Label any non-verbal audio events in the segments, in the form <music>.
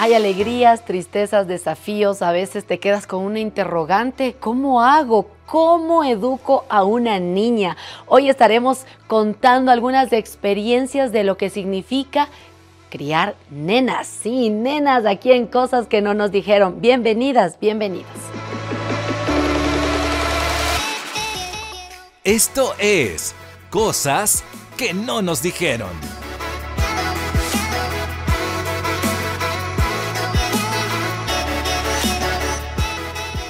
Hay alegrías, tristezas, desafíos, a veces te quedas con una interrogante, ¿cómo hago? ¿Cómo educo a una niña? Hoy estaremos contando algunas experiencias de lo que significa criar nenas. Sí, nenas aquí en Cosas que no nos dijeron. Bienvenidas, bienvenidas. Esto es Cosas que no nos dijeron.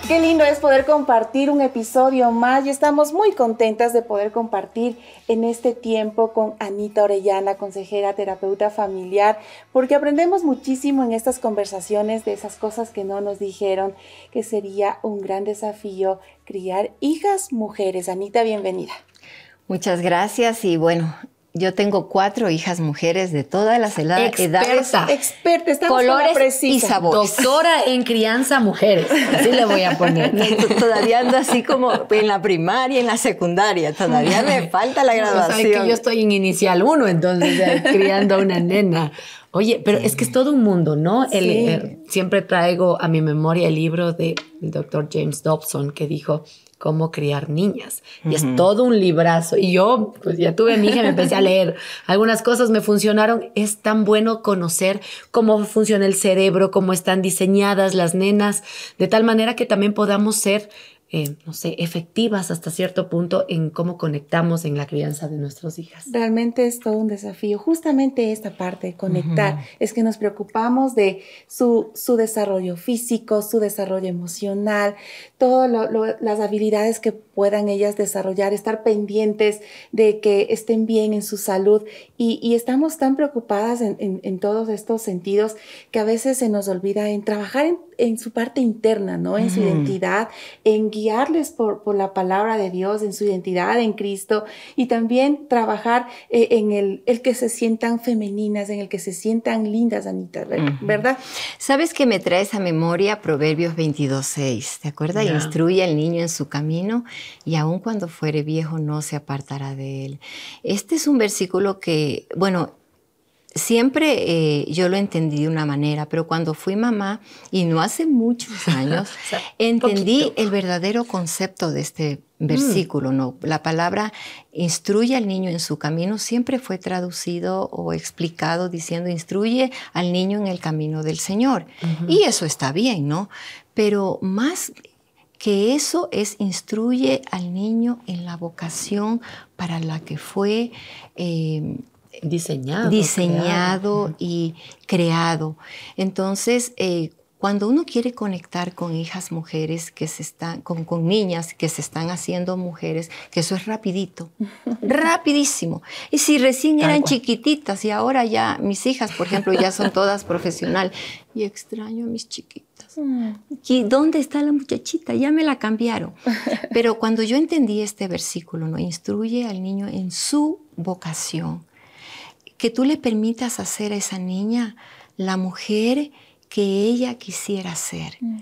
Qué lindo es poder compartir un episodio más y estamos muy contentas de poder compartir en este tiempo con Anita Orellana, consejera terapeuta familiar, porque aprendemos muchísimo en estas conversaciones de esas cosas que no nos dijeron, que sería un gran desafío criar hijas mujeres. Anita, bienvenida. Muchas gracias y bueno, yo tengo cuatro hijas mujeres de todas las edades, experta, experta, estamos colores y sabores. Doctora en crianza mujeres, así le voy a poner. <laughs> todavía ando así como en la primaria, en la secundaria, todavía me <laughs> falta la graduación. O que yo estoy en inicial uno, entonces <laughs> criando a una nena. Oye, pero es que es todo un mundo, ¿no? Eh, siempre traigo a mi memoria el libro del doctor James Dobson que dijo, cómo criar niñas. Y es todo un librazo. Y yo, pues ya tuve mi hija y me empecé a leer. <laughs> Algunas cosas me funcionaron. Es tan bueno conocer cómo funciona el cerebro, cómo están diseñadas las nenas, de tal manera que también podamos ser eh, no sé, efectivas hasta cierto punto en cómo conectamos en la crianza de nuestras hijas. Realmente es todo un desafío. Justamente esta parte, conectar, es que nos preocupamos de su, su desarrollo físico, su desarrollo emocional, todas las habilidades que puedan ellas desarrollar, estar pendientes de que estén bien en su salud. Y, estamos tan preocupadas en, en, todos estos sentidos que a veces se nos olvida en trabajar en, en su parte interna, ¿no? En su identidad, en guiarles por, por, la palabra de Dios, en su identidad en Cristo y también trabajar eh, en el, el, que se sientan femeninas, en el que se sientan lindas, Anita, ¿verdad? ¿Sabes que me trae esa memoria Proverbios 22.6? ¿Te acuerdas? Instruye al niño en su camino y aun cuando fuere viejo no se apartará de él. Este es un versículo que, bueno, siempre eh, yo lo entendí de una manera, pero cuando fui mamá, y no hace muchos años, <laughs> entendí el verdadero concepto de este mm. versículo. ¿no? La palabra instruye al niño en su camino siempre fue traducido o explicado diciendo instruye al niño en el camino del Señor. Y eso está bien, ¿no? Pero más que eso es instruye al niño en la vocación para la que fue eh, diseñado, diseñado y creado. Entonces, eh, cuando uno quiere conectar con hijas mujeres que se están, con, con, niñas que se están haciendo mujeres, que eso es rapidito, <laughs> rapidísimo. Y si recién eran chiquititas y ahora ya mis hijas, por ejemplo, ya son todas profesional y extraño a mis chiquitas. Mm. ¿Y dónde está la muchachita? Ya me la cambiaron. <laughs> Pero cuando yo entendí este versículo, ¿no? Instruye al niño en su vocación que tú le permitas hacer a esa niña la mujer que ella quisiera ser. Mm.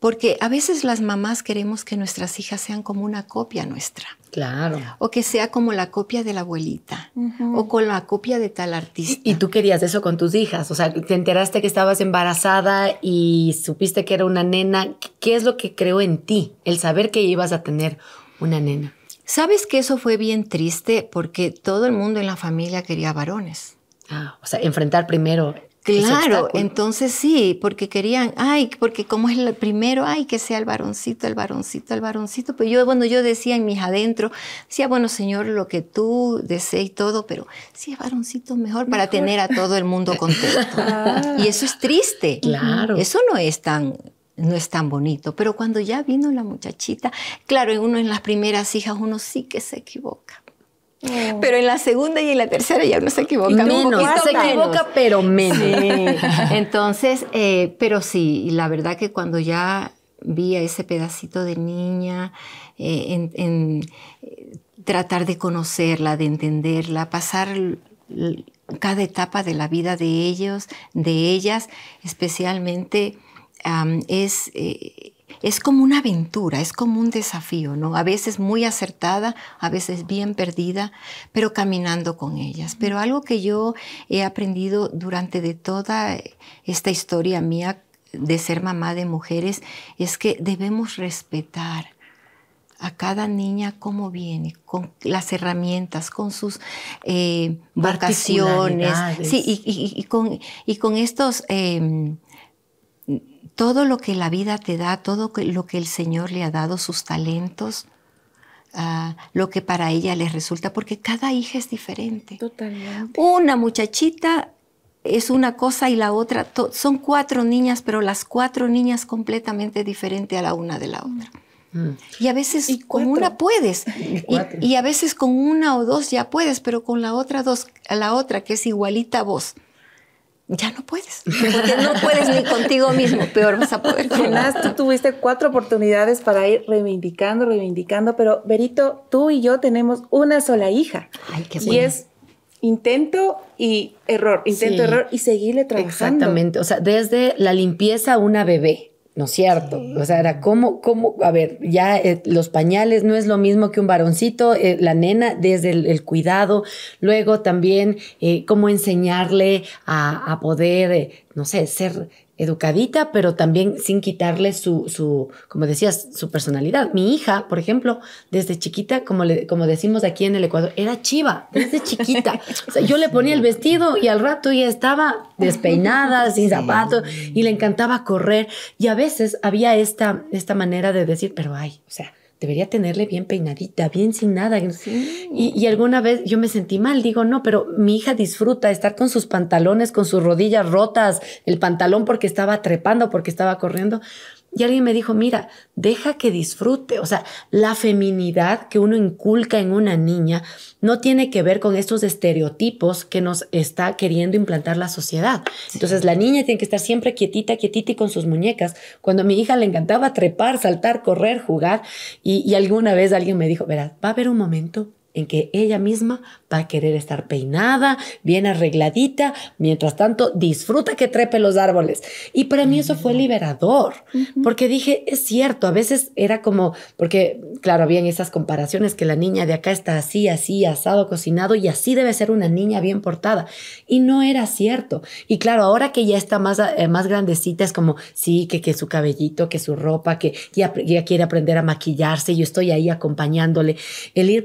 Porque a veces las mamás queremos que nuestras hijas sean como una copia nuestra. Claro. O que sea como la copia de la abuelita. O con la copia de tal artista. Y, tú querías eso con tus hijas. O sea, te enteraste que estabas embarazada y supiste que era una nena. ¿Qué es lo que creó en ti? El saber que ibas a tener una nena. ¿Sabes que eso fue bien triste? Porque todo el mundo en la familia quería varones. Ah, o sea, enfrentar primero. Claro, entonces sí, porque querían, ay, porque como es el primero, ay, que sea el varoncito, el varoncito, el varoncito. Pero yo, bueno, yo decía en mis adentro, decía, bueno, Señor, lo que tú desees y todo, pero si es varoncito mejor, para tener a todo el mundo contento. <laughs> Y eso es triste. Claro. Eso no es tan no es tan bonito. Pero cuando ya vino la muchachita, claro, uno en las primeras hijas, uno sí que se equivoca. Oh. Pero en la segunda y en la tercera ya uno se equivoca. Menos, se equivoca, pero menos. <laughs> Entonces, eh, pero sí, la verdad que cuando ya vi a ese pedacito de niña, eh, en, tratar de conocerla, de entenderla, pasar cada etapa de la vida de ellos, de ellas, especialmente es eh, es como una aventura, es como un desafío, ¿no? A veces muy acertada, a veces bien perdida, pero caminando con ellas. Pero algo que yo he aprendido durante de toda esta historia mía de ser mamá de mujeres es que debemos respetar a cada niña cómo viene, con las herramientas, con sus eh, vocaciones, sí, y, con, y, con, estos, em, todo lo que la vida te da, todo lo que el Señor le ha dado, sus talentos, ah, lo que para ella les resulta, porque cada hija es diferente. Totalmente. Una muchachita es una cosa y la otra, son cuatro niñas, pero las cuatro niñas completamente diferentes a la una de la otra. Mm. Y a veces con una puedes. <laughs> Y, a veces con una o dos ya puedes, pero con la otra dos, la otra que es igualita a vos, ya no puedes. Porque no puedes ni contigo mismo, peor vas a poder. Además, tú tuviste cuatro oportunidades para ir reivindicando, reivindicando, pero Berito, tú y yo tenemos una sola hija. Ay, qué y es intento y error, intento, error y seguirle trabajando. Exactamente. O sea, desde la limpieza a una bebé ¿no es cierto? O sea, era como, como, a ver, ya eh, los pañales no es lo mismo que un varoncito, eh, la nena desde el, cuidado, luego también eh, cómo enseñarle a, a poder, no sé, ser educadita, pero también sin quitarle su, su, como decías, su personalidad. Mi hija, por ejemplo, desde chiquita, como, le, como decimos aquí en el Ecuador, era chiva, desde chiquita. O sea, yo le ponía el vestido y al rato ya estaba despeinada, sin zapatos, y le encantaba correr. Y a veces había esta, esta manera de decir, pero ay, o sea, debería tenerle bien peinadita, bien sin nada. Y, alguna vez yo me sentí mal, digo, no, pero mi hija disfruta estar con sus pantalones, con sus rodillas rotas, el pantalón porque estaba trepando, porque estaba corriendo. Y alguien me dijo, mira, deja que disfrute. O sea, la feminidad que uno inculca en una niña no tiene que ver con estos estereotipos que nos está queriendo implantar la sociedad. Entonces, la niña tiene que estar siempre quietita, quietita y con sus muñecas. Cuando a mi hija le encantaba trepar, saltar, correr, jugar, y, y alguna vez alguien me dijo, verás, va a haber un momento en que ella misma va a querer estar peinada, bien arregladita, mientras tanto disfruta que trepe los árboles. Y para mí eso fue liberador, porque dije, es cierto, a veces era como, porque claro, habían esas comparaciones que la niña de acá está así, así, asado, cocinado, y así debe ser una niña bien portada. Y no era cierto. Y claro, ahora que ya está más, eh, más grandecita, es como, sí, que, que su cabellito, que su ropa, que ya, ya quiere aprender a maquillarse, yo estoy ahí acompañándole, el ir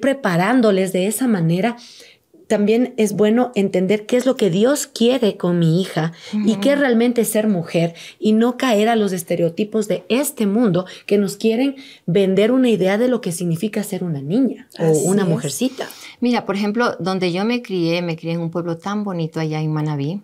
preparándoles de esa manera también es bueno entender qué es lo que Dios quiere con mi hija y qué realmente ser mujer y no caer a los estereotipos de este mundo que nos quieren vender una idea de lo que significa ser una niña o una mujercita. Mira, por ejemplo, donde yo me crié, me crié en un pueblo tan bonito allá en Manabí,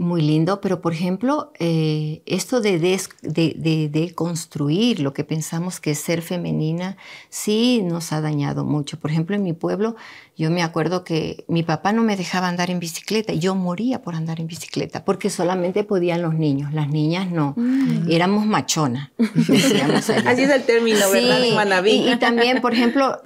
muy lindo, pero por ejemplo, eh, esto de, de, construir lo que pensamos que es ser femenina, sí nos ha dañado mucho. Por ejemplo, en mi pueblo, yo me acuerdo que mi papá no me dejaba andar en bicicleta y yo moría por andar en bicicleta, porque solamente podían los niños, las niñas no. Mm. Éramos machona. <laughs> Así es el término, ¿verdad? Y también, por ejemplo,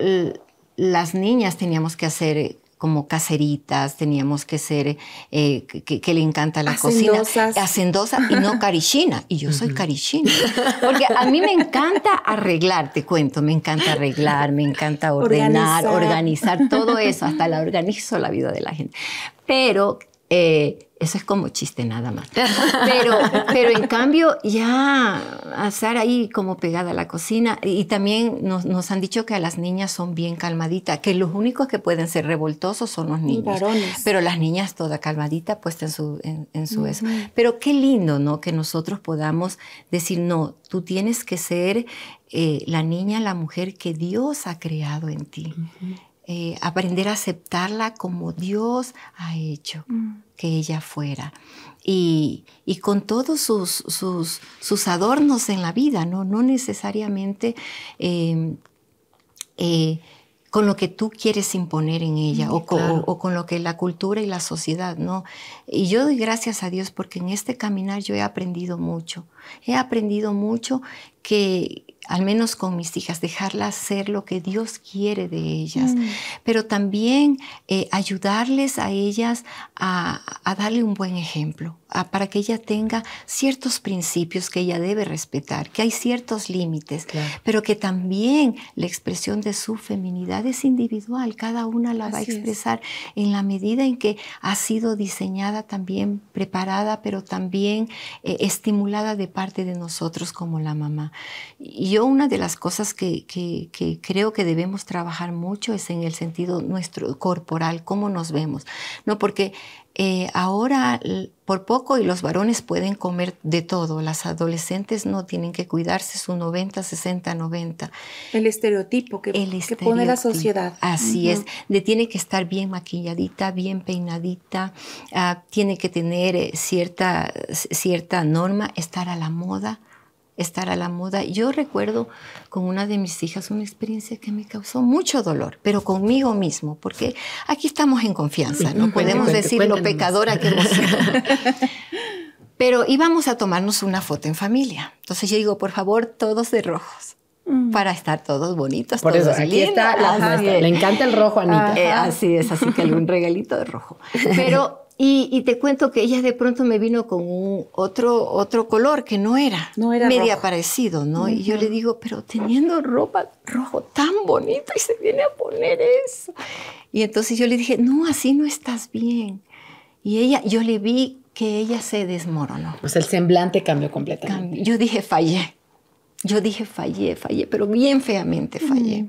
las niñas teníamos que hacer como caseritas, teníamos que ser, eh, que, le encanta la cocina. Hacendosas. y no carichina. Y yo soy carichina. Porque a mí me encanta arreglar, te cuento, me encanta arreglar, me encanta ordenar, organizar, organizar todo eso, hasta la organizo la vida de la gente. Pero eh, eso es como chiste nada más. Pero, pero en cambio, ya estar ahí como pegada a la cocina. Y también nos, han dicho que a las niñas son bien calmaditas, que los únicos que pueden ser revoltosos son los niños. Pero las niñas toda calmadita puesta en su, en, su eso. Pero qué lindo, ¿no? Que nosotros podamos decir, no, tú tienes que ser eh, la niña, la mujer que Dios ha creado en ti. Eh, aprender a aceptarla como Dios ha hecho mm. Que ella fuera. Y, con todos sus, sus, adornos en la vida, no, no necesariamente em, eh, con lo que tú quieres imponer en ella o, o, con lo que la cultura y la sociedad, ¿no? Y yo doy gracias a Dios porque en este caminar yo he aprendido mucho. He aprendido mucho que al menos con mis hijas, dejarlas ser lo que Dios quiere de ellas, mm. pero también eh, ayudarles a ellas a, darle un buen ejemplo, para que ella tenga ciertos principios que ella debe respetar, que hay ciertos límites, pero que también la expresión de su feminidad es individual, cada una la va a expresar en la medida en que ha sido diseñada también, preparada, pero también eh, estimulada de parte de nosotros como la mamá. Y yo una de las cosas que, que creo que debemos trabajar mucho es en el sentido nuestro corporal, cómo nos vemos, ¿no? Porque eh, ahora por poco y los varones pueden comer de todo, las adolescentes no tienen que cuidarse su 90, 60, 90. El estereotipo que, pone la sociedad. Así es, de tiene que estar bien maquilladita, bien peinadita, ah, tiene que tener eh, cierta, cierta norma, estar a la moda estar a la moda. Yo recuerdo con una de mis hijas una experiencia que me causó mucho dolor, pero conmigo mismo, porque aquí estamos en confianza, no podemos decir lo pecadora que hemos sido. <laughs> Pero íbamos a tomarnos una foto en familia. Entonces yo digo, por favor, todos de rojos. Mm. Para estar todos bonitos, por todos eso, aquí está la Le encanta el rojo, Anita. Eh, así es, así que algún regalito de rojo. <laughs> Pero y, te cuento que ella de pronto me vino con un otro, otro color que no era, no era media parecido, ¿no? Y yo le digo, pero teniendo ropa rojo tan bonita y se viene a poner eso. Y entonces yo le dije, no, así no estás bien. Y ella, yo le vi que ella se desmoronó. Pues el semblante cambió completamente. Yo dije, fallé. Yo dije, fallé, fallé, pero bien feamente fallé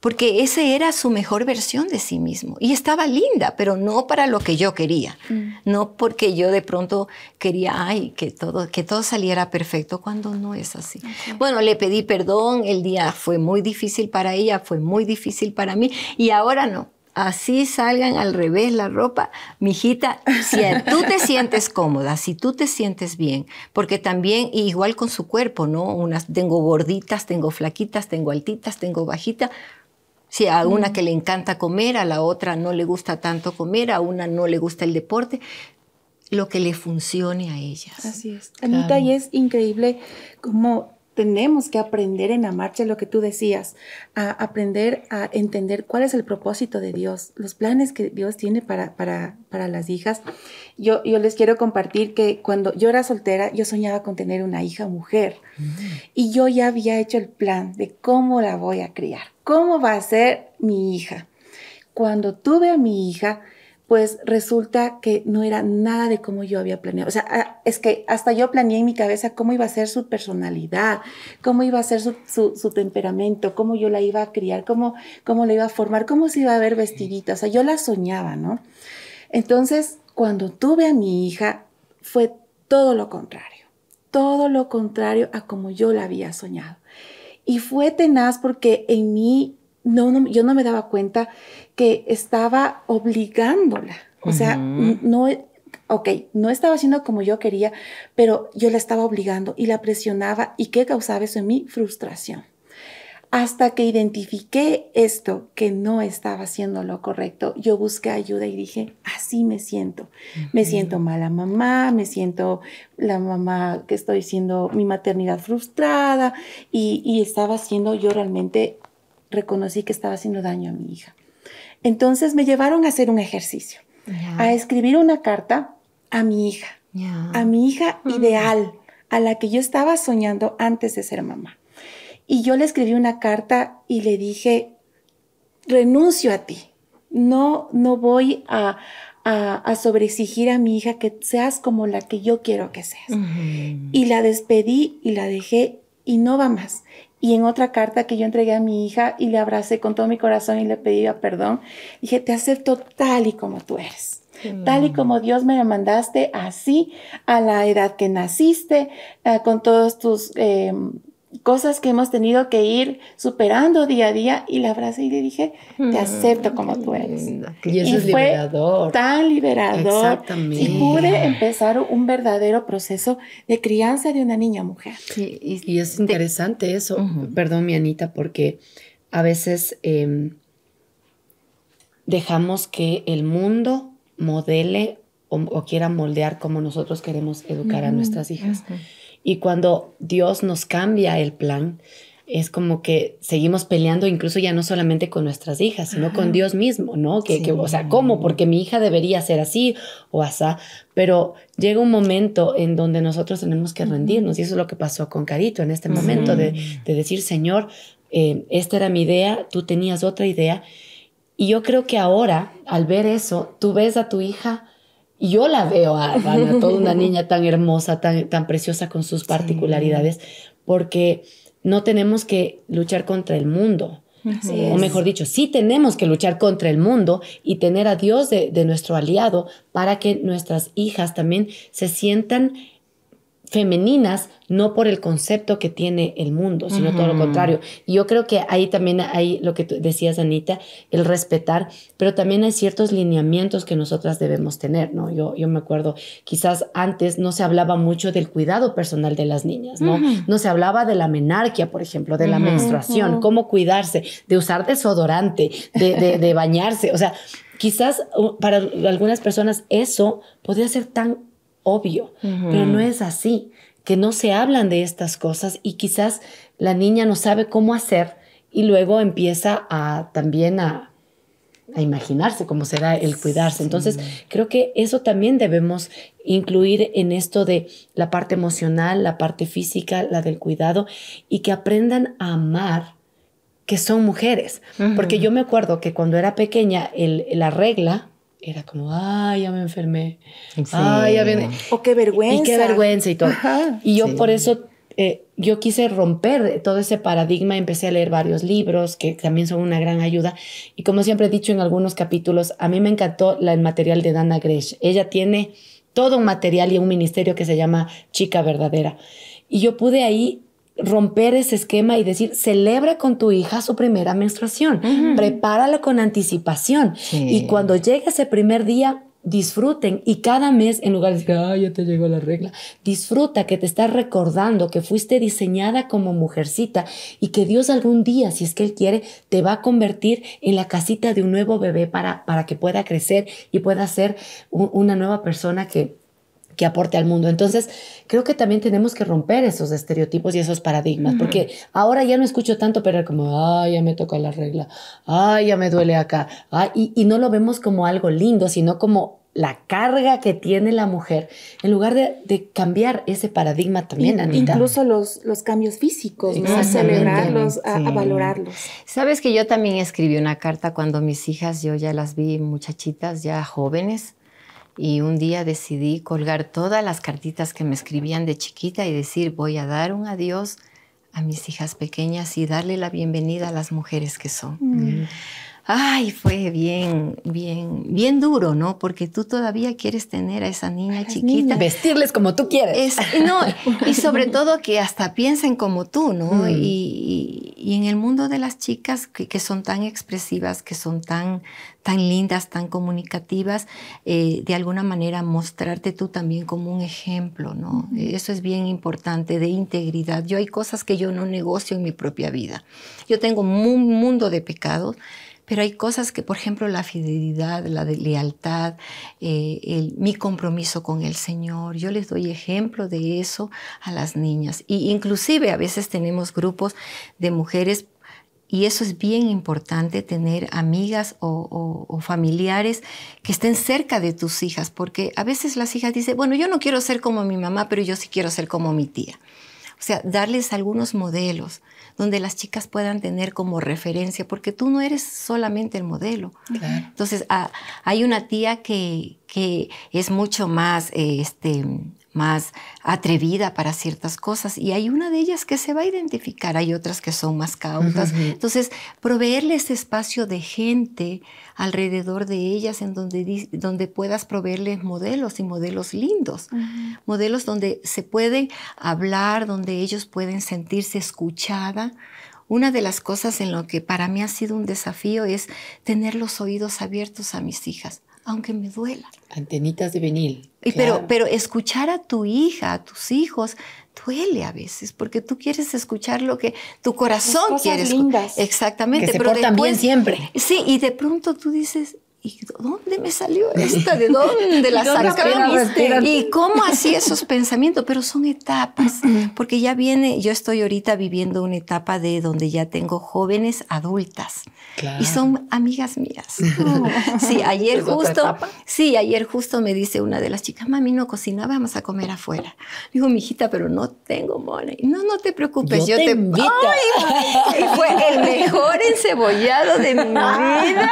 porque esa era su mejor versión de sí mismo. Y estaba linda, pero no para lo que yo quería. Mm. No porque yo de pronto quería, ay, que todo, que todo saliera perfecto, cuando no es así. Bueno, le pedí perdón, el día fue muy difícil para ella, fue muy difícil para mí, y ahora no. Así salgan al revés la ropa, mijita, si tú te sientes cómoda, si tú te sientes bien, porque también igual con su cuerpo, ¿no? Unas tengo gorditas, tengo flaquitas, tengo altitas, tengo bajitas, si a una que le encanta comer, a la otra no le gusta tanto comer, a una no le gusta el deporte, lo que le funcione a ellas. Así es. Anita, y es increíble cómo tenemos que aprender en la marcha lo que tú decías, a aprender a entender cuál es el propósito de Dios, los planes que Dios tiene para, para, para las hijas. Yo, yo les quiero compartir que cuando yo era soltera, yo soñaba con tener una hija mujer mm. y yo ya había hecho el plan de cómo la voy a criar, cómo va a ser mi hija. Cuando tuve a mi hija, pues resulta que no era nada de como yo había planeado. O sea, ah, es que hasta yo planeé en mi cabeza cómo iba a ser su personalidad, cómo iba a ser su, temperamento, cómo yo la iba a criar, cómo, cómo la iba a formar, cómo se iba a ver vestidita. O sea, yo la soñaba, ¿no? Entonces, cuando tuve a mi hija, fue todo lo contrario, todo lo contrario a como yo la había soñado. Y fue tenaz porque en mí no, yo no me daba cuenta que estaba obligándola. O sea, no, ok, no estaba haciendo como yo quería, pero yo la estaba obligando y la presionaba. ¿Y qué causaba eso en mí? Frustración. Hasta que identifiqué esto, que no estaba haciendo lo correcto, yo busqué ayuda y dije, así me siento. Me siento mala mamá, me siento la mamá que estoy siendo mi maternidad frustrada y, y estaba haciendo yo realmente reconocí que estaba haciendo daño a mi hija. Entonces me llevaron a hacer un ejercicio, a escribir una carta a mi hija, a mi hija ideal, a la que yo estaba soñando antes de ser mamá. Y yo le escribí una carta y le dije, renuncio a ti, no, no voy a, a, sobreexigir a mi hija que seas como la que yo quiero que seas. Y la despedí y la dejé y no va más. Y en otra carta que yo entregué a mi hija y le abracé con todo mi corazón y le pedí perdón, dije, te acepto tal y como tú eres. Tal y como Dios me mandaste, así, a la edad que naciste, eh, con todos tus em, cosas que hemos tenido que ir superando día a día y la abracé y le dije, te mm, acepto como tú eres. Y eso es liberador. Tan liberador. Exactamente. Y pude empezar un verdadero proceso de crianza de una niña mujer. Sí, y, es interesante eso, perdón mi Anita, porque a veces em, dejamos que el mundo modele o, quiera moldear como nosotros queremos educar a nuestras hijas. Y cuando Dios nos cambia el plan, es como que seguimos peleando incluso ya no solamente con nuestras hijas, sino con Dios mismo, ¿no? Que, que, o sea, ¿cómo? Porque mi hija debería ser así o asá, pero llega un momento en donde nosotros tenemos que rendirnos y eso es lo que pasó con Carito en este momento de, de, decir, Señor, eh, esta era mi idea, tú tenías otra idea y yo creo que ahora, al ver eso, tú ves a tu hija y yo la veo a toda una <laughs> niña tan hermosa, tan, tan preciosa con sus particularidades, porque no tenemos que luchar contra el mundo. o mejor dicho, sí tenemos que luchar contra el mundo y tener a Dios de, de nuestro aliado para que nuestras hijas también se sientan femeninas no por el concepto que tiene el mundo, sino todo lo contrario. Y yo creo que ahí también hay lo que tú decías, Anita, el respetar, pero también hay ciertos lineamientos que nosotras debemos tener, ¿no? Yo, yo me acuerdo, quizás antes no se hablaba mucho del cuidado personal de las niñas, ¿no? No se hablaba de la menarquia, por ejemplo, de la menstruación, cómo cuidarse, de usar desodorante, de, de bañarse, o sea, quizás uh, para algunas personas eso podría ser tan obvio, pero no es así, que no se hablan de estas cosas y quizás la niña no sabe cómo hacer y luego empieza a también a, a imaginarse cómo será el cuidarse. Entonces, creo que eso también debemos incluir en esto de la parte emocional, la parte física, la del cuidado y que aprendan a amar que son mujeres. Porque yo me acuerdo que cuando era pequeña, el, la regla, era como, ay, ya me enfermé. Ay, ya viene. O qué vergüenza. Y qué vergüenza y todo. y yo por eso, eh, yo quise romper todo ese paradigma, empecé a leer varios libros que también son una gran ayuda. Y como siempre he dicho en algunos capítulos, a mí me encantó la, el material de Dana Gresh. Ella tiene todo un material y un ministerio que se llama Chica Verdadera. Y yo pude ahí romper ese esquema y decir, celebra con tu hija su primera menstruación, prepárala con anticipación y cuando llegue ese primer día, disfruten y cada mes en lugar de decir, ay, ya te llegó la regla, disfruta que te estás recordando que fuiste diseñada como mujercita y que Dios algún día, si es que Él quiere, te va a convertir en la casita de un nuevo bebé para, para que pueda crecer y pueda ser una nueva persona que que aporte al mundo. Entonces, creo que también tenemos que romper esos estereotipos y esos paradigmas, porque ahora ya no escucho tanto, pero como, ay, ya me toca la regla, ay, ya me duele acá, y, y, no lo vemos como algo lindo, sino como la carga que tiene la mujer, en lugar de, de cambiar ese paradigma también, Anita. Incluso los, los cambios físicos, ¿no? a celebrarlos, a, a, valorarlos. Sabes que yo también escribí una carta cuando mis hijas, yo ya las vi muchachitas, ya jóvenes, y un día decidí colgar todas las cartitas que me escribían de chiquita y decir, voy a dar un adiós a mis hijas pequeñas y darle la bienvenida a las mujeres que son. Mm. Ay, fue bien, bien, bien duro, ¿no? Porque tú todavía quieres tener a esa niña chiquita. Vestirles como tú quieres. no, y sobre todo que hasta piensen como tú, ¿no? Mm. Y, y, en el mundo de las chicas que, que, son tan expresivas, que son tan, tan lindas, tan comunicativas, eh, de alguna manera mostrarte tú también como un ejemplo, ¿no? Eso es bien importante, de integridad. Yo hay cosas que yo no negocio en mi propia vida. Yo tengo un mundo de pecados pero hay cosas que, por ejemplo, la fidelidad, la lealtad, eh, mi compromiso con el Señor, yo les doy ejemplo de eso a las niñas. Y inclusive a veces tenemos grupos de mujeres y eso es bien importante, tener amigas o, o, familiares que estén cerca de tus hijas, porque a veces las hijas dicen, bueno, yo no quiero ser como mi mamá, pero yo sí quiero ser como mi tía. O sea, darles algunos modelos donde las chicas puedan tener como referencia, porque tú no eres solamente el modelo. Entonces, ah, hay una tía que, que es mucho más, este, más atrevida para ciertas cosas y hay una de ellas que se va a identificar, hay otras que son más cautas. Entonces, proveerle ese espacio de gente alrededor de ellas en donde, donde puedas proveerles modelos y modelos lindos, modelos donde se pueden hablar, donde ellos pueden sentirse escuchada. Una de las cosas en lo que para mí ha sido un desafío es tener los oídos abiertos a mis hijas aunque me duela. Antenitas de vinil. pero, pero escuchar a tu hija, a tus hijos, duele a veces, porque tú quieres escuchar lo que tu corazón quiere. Lindas. Exactamente. Que se pero portan bien siempre. Sí, y de pronto tú dices, ¿y dónde me salió esta? ¿De dónde la <laughs> sacaste? ¿Y cómo así esos pensamientos? Pero son etapas, <laughs> porque ya viene, yo estoy ahorita viviendo una etapa de donde ya tengo jóvenes adultas y son amigas mías. <laughs> Sí, ayer justo, sí, ayer justo me dice una de las chicas, mami, no cocina, vamos a comer afuera. Digo, mi hijita, pero no tengo money. No, no te preocupes, yo, te, invito. y fue el mejor encebollado de mi vida,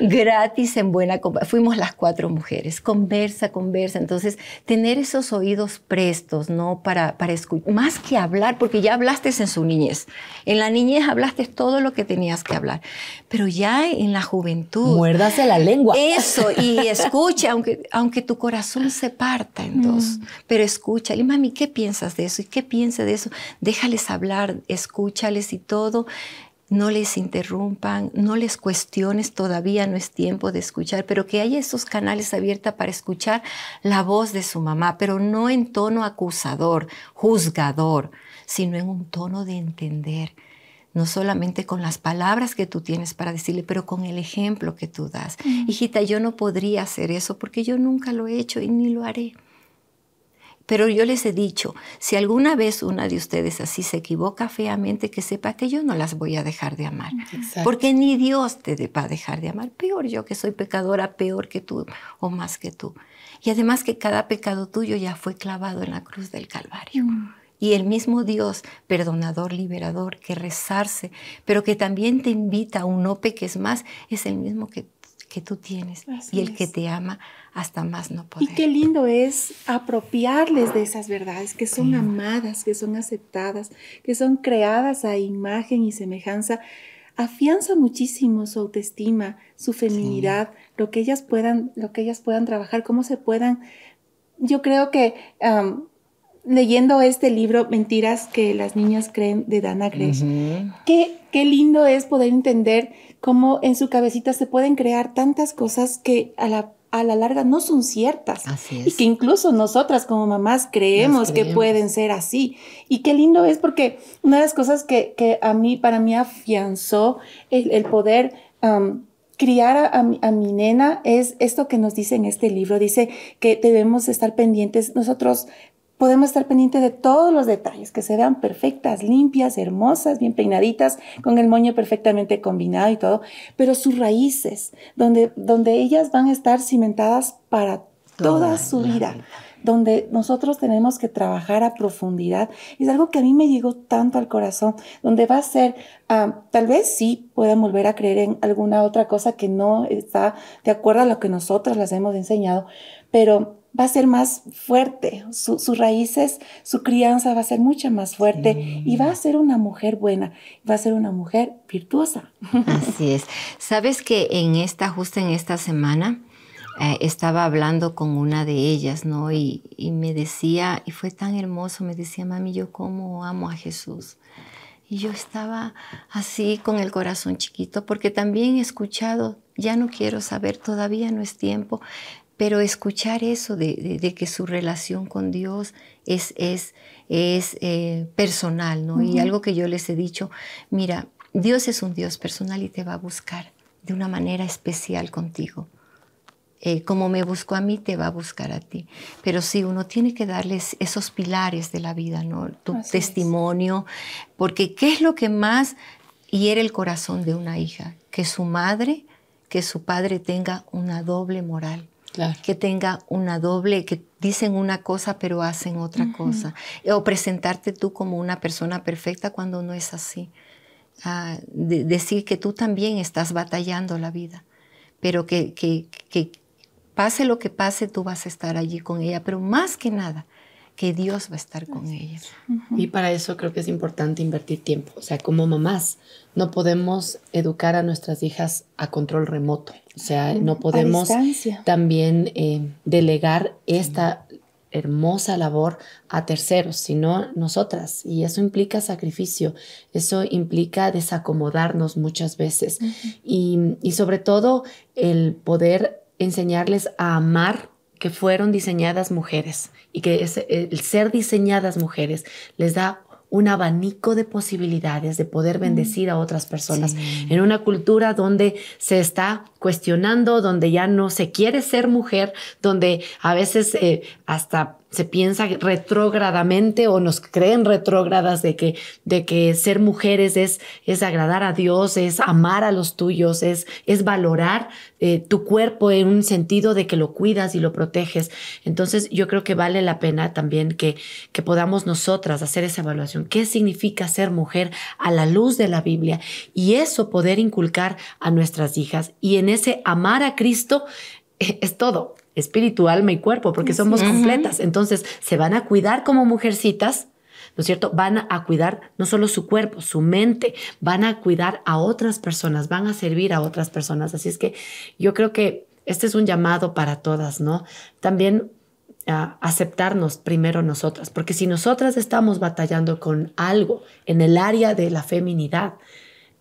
gratis en buena. Fuimos las cuatro mujeres, conversa, conversa. Entonces, tener esos oídos prestos, ¿no? Para, para escuchar, más que hablar, porque ya hablaste en su niñez. En la niñez hablaste todo lo que tenías que hablar, pero ya en la juventud. Muérdase la lengua. Eso, y <laughs> escucha, aunque, aunque tu corazón se parta en dos, mm. pero escucha. Y mami, ¿qué piensas de eso? ¿Y qué piensa de eso? Déjales hablar, escúchales y todo no les interrumpan, no les cuestiones, todavía no es tiempo de escuchar, pero que haya esos canales abiertos para escuchar la voz de su mamá, pero no en tono acusador, juzgador, sino en un tono de entender, no solamente con las palabras que tú tienes para decirle, pero con el ejemplo que tú das. Mm. Hijita, yo no podría hacer eso porque yo nunca lo he hecho y ni lo haré. Pero yo les he dicho, si alguna vez una de ustedes así se equivoca feamente, que sepa que yo no las voy a dejar de amar. Porque ni Dios te va a dejar de amar. Peor yo que soy pecadora, peor que tú o más que tú. Y además que cada pecado tuyo ya fue clavado en la cruz del Calvario. Mm. Y el mismo Dios, perdonador, liberador, que rezarse, pero que también te invita a un no peques más, es el mismo que que tú tienes y el que te ama hasta más no poder. Y qué lindo es apropiarles de esas verdades que son amadas, que son aceptadas, que son creadas a imagen y semejanza. Afianza muchísimo su autoestima, su feminidad, lo que ellas puedan, lo que ellas puedan trabajar, cómo se puedan. Yo creo que leyendo este libro, Mentiras que las niñas creen de Dana Gresh, qué, qué lindo es poder entender cómo en su cabecita se pueden crear tantas cosas que a la, a la larga no son ciertas. Y que incluso nosotras como mamás creemos, que pueden ser así. Y qué lindo es porque una de las cosas que, que a mí, para mí afianzó el, poder... criar a, a, mi nena es esto que nos dice en este libro. Dice que debemos estar pendientes. Nosotros podemos estar pendientes de todos los detalles, que se vean perfectas, limpias, hermosas, bien peinaditas, con el moño perfectamente combinado y todo, pero sus raíces, donde, donde ellas van a estar cimentadas para toda, su vida. donde nosotros tenemos que trabajar a profundidad. Es algo que a mí me llegó tanto al corazón, donde va a ser, ah, tal vez sí puedan volver a creer en alguna otra cosa que no está de acuerdo a lo que nosotros las hemos enseñado, pero va a ser más fuerte, sus raíces, su crianza va a ser mucho más fuerte y va a ser una mujer buena, va a ser una mujer virtuosa. Así es. Sabes que en esta, justo en esta semana, eh, estaba hablando con una de ellas, ¿no? Y, y, me decía, y fue tan hermoso, me decía, mami, yo cómo amo a Jesús. Y yo estaba así con el corazón chiquito, porque también he escuchado, ya no quiero saber, todavía no es tiempo, pero escuchar eso de, que su relación con Dios es, es, es eh, personal, ¿no? Y algo que yo les he dicho, mira, Dios es un Dios personal y te va a buscar de una manera especial contigo. Eh, como me buscó a mí, te va a buscar a ti. Pero sí, uno tiene que darles esos pilares de la vida, ¿no? Tu testimonio, porque ¿qué es lo que más hiere el corazón de una hija? Que su madre, que su padre tenga una doble moral que tenga una doble, que dicen una cosa pero hacen otra cosa. O presentarte tú como una persona perfecta cuando no es así. Ah, decir que tú también estás batallando la vida, pero que, que, que pase lo que pase, tú vas a estar allí con ella, pero más que nada, que Dios va a estar con ella. Y para eso creo que es importante invertir tiempo. O sea, como mamás, no podemos educar a nuestras hijas a control remoto. O sea, no podemos también eh, delegar esta hermosa labor a terceros, sino nosotras. Y eso implica sacrificio, eso implica desacomodarnos muchas veces. y, y sobre todo el poder enseñarles a amar que fueron diseñadas mujeres y que el ser diseñadas mujeres les da un abanico de posibilidades de poder bendecir a otras personas en una cultura donde se está cuestionando, donde ya no se quiere ser mujer, donde a veces eh, hasta se piensa retrógradamente o nos creen retrógradas de que, de que ser mujeres es, es agradar a Dios, es amar a los tuyos, es, es valorar eh, tu cuerpo en un sentido de que lo cuidas y lo proteges. Entonces yo creo que vale la pena también que, que podamos nosotras hacer esa evaluación. ¿Qué significa ser mujer a la luz de la Biblia? Y eso poder inculcar a nuestras hijas. Y en ese amar a Cristo <laughs> es todo espíritu, alma y cuerpo, porque somos completas. Entonces, se van a cuidar como mujercitas, ¿no es cierto? Van a cuidar no solo su cuerpo, su mente, van a cuidar a otras personas, van a servir a otras personas. Así es que yo creo que este es un llamado para todas, ¿no? También a aceptarnos primero nosotras, porque si nosotras estamos batallando con algo en el área de la feminidad,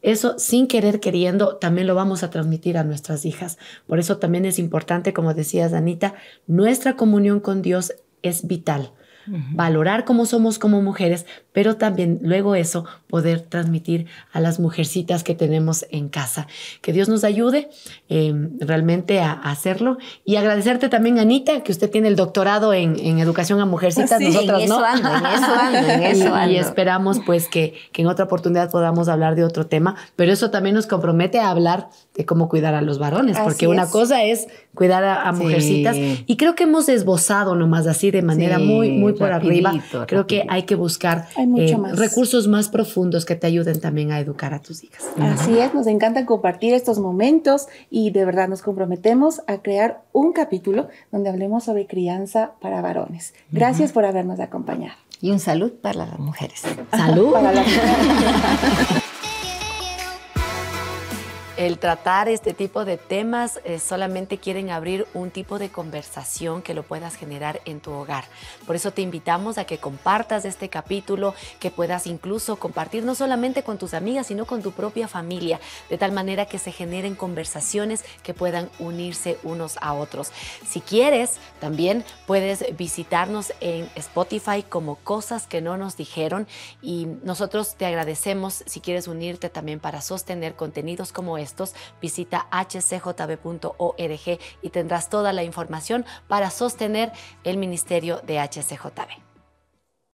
eso sin querer queriendo también lo vamos a transmitir a nuestras hijas. Por eso también es importante, como decías Anita, nuestra comunión con Dios es vital valorar cómo somos como mujeres, pero también luego eso poder transmitir a las mujercitas que tenemos en casa. Que Dios nos ayude em, realmente a, hacerlo y agradecerte también, Anita, que usted tiene el doctorado en, educación a mujercitas, nosotras no. en eso ando, en <laughs> eso ando. Y, esperamos pues que, en otra oportunidad podamos hablar de otro tema, pero eso también nos compromete a hablar de cómo cuidar a los varones, porque una cosa es cuidar a, mujercitas y creo que hemos esbozado nomás así de manera muy, muy por arriba. Creo que hay que buscar eh, recursos más profundos que te ayuden también a educar a tus hijas. Así es, nos encanta compartir estos momentos y de verdad nos comprometemos a crear un capítulo donde hablemos sobre crianza para varones. Gracias por habernos acompañado. Y un salud para las mujeres. Salud. <laughs> para las mujeres. <laughs> el tratar este tipo de temas eh, solamente quieren abrir un tipo de conversación que lo puedas generar en tu hogar. Por eso te invitamos a que compartas este capítulo, que puedas incluso compartir no solamente con tus amigas, sino con tu propia familia, de tal manera que se generen conversaciones que puedan unirse unos a otros. Si quieres, también puedes visitarnos en Spotify como cosas que no nos dijeron y nosotros te agradecemos si quieres unirte también para sostener contenidos como este visita hcjb.org y tendrás toda la información para sostener el ministerio de HCJB.